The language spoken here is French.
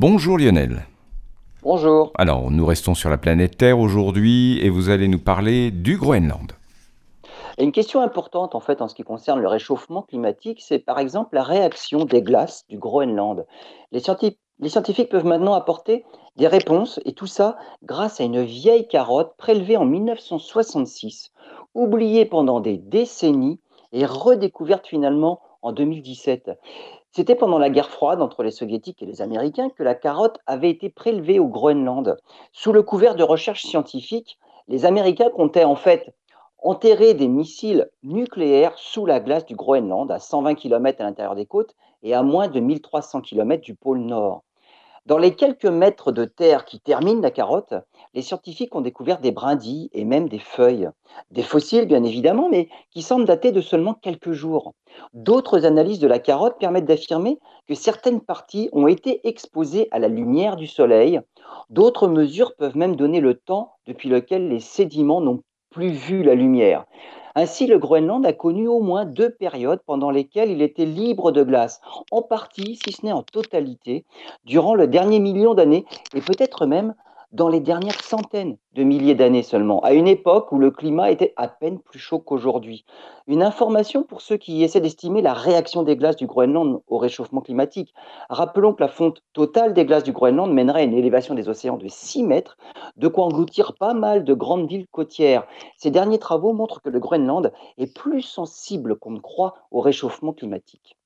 Bonjour Lionel. Bonjour. Alors, nous restons sur la planète Terre aujourd'hui et vous allez nous parler du Groenland. une question importante en fait en ce qui concerne le réchauffement climatique, c'est par exemple la réaction des glaces du Groenland. Les, les scientifiques peuvent maintenant apporter des réponses et tout ça grâce à une vieille carotte prélevée en 1966, oubliée pendant des décennies et redécouverte finalement en 2017. C'était pendant la guerre froide entre les soviétiques et les américains que la carotte avait été prélevée au Groenland. Sous le couvert de recherches scientifiques, les Américains comptaient en fait enterrer des missiles nucléaires sous la glace du Groenland, à 120 km à l'intérieur des côtes et à moins de 1300 km du pôle Nord. Dans les quelques mètres de terre qui terminent la carotte, les scientifiques ont découvert des brindilles et même des feuilles. Des fossiles, bien évidemment, mais qui semblent dater de seulement quelques jours. D'autres analyses de la carotte permettent d'affirmer que certaines parties ont été exposées à la lumière du soleil. D'autres mesures peuvent même donner le temps depuis lequel les sédiments n'ont plus vu la lumière. Ainsi, le Groenland a connu au moins deux périodes pendant lesquelles il était libre de glace, en partie, si ce n'est en totalité, durant le dernier million d'années, et peut-être même dans les dernières centaines de milliers d'années seulement, à une époque où le climat était à peine plus chaud qu'aujourd'hui. Une information pour ceux qui essaient d'estimer la réaction des glaces du Groenland au réchauffement climatique. Rappelons que la fonte totale des glaces du Groenland mènerait à une élévation des océans de 6 mètres, de quoi engloutir pas mal de grandes villes côtières. Ces derniers travaux montrent que le Groenland est plus sensible qu'on ne croit au réchauffement climatique.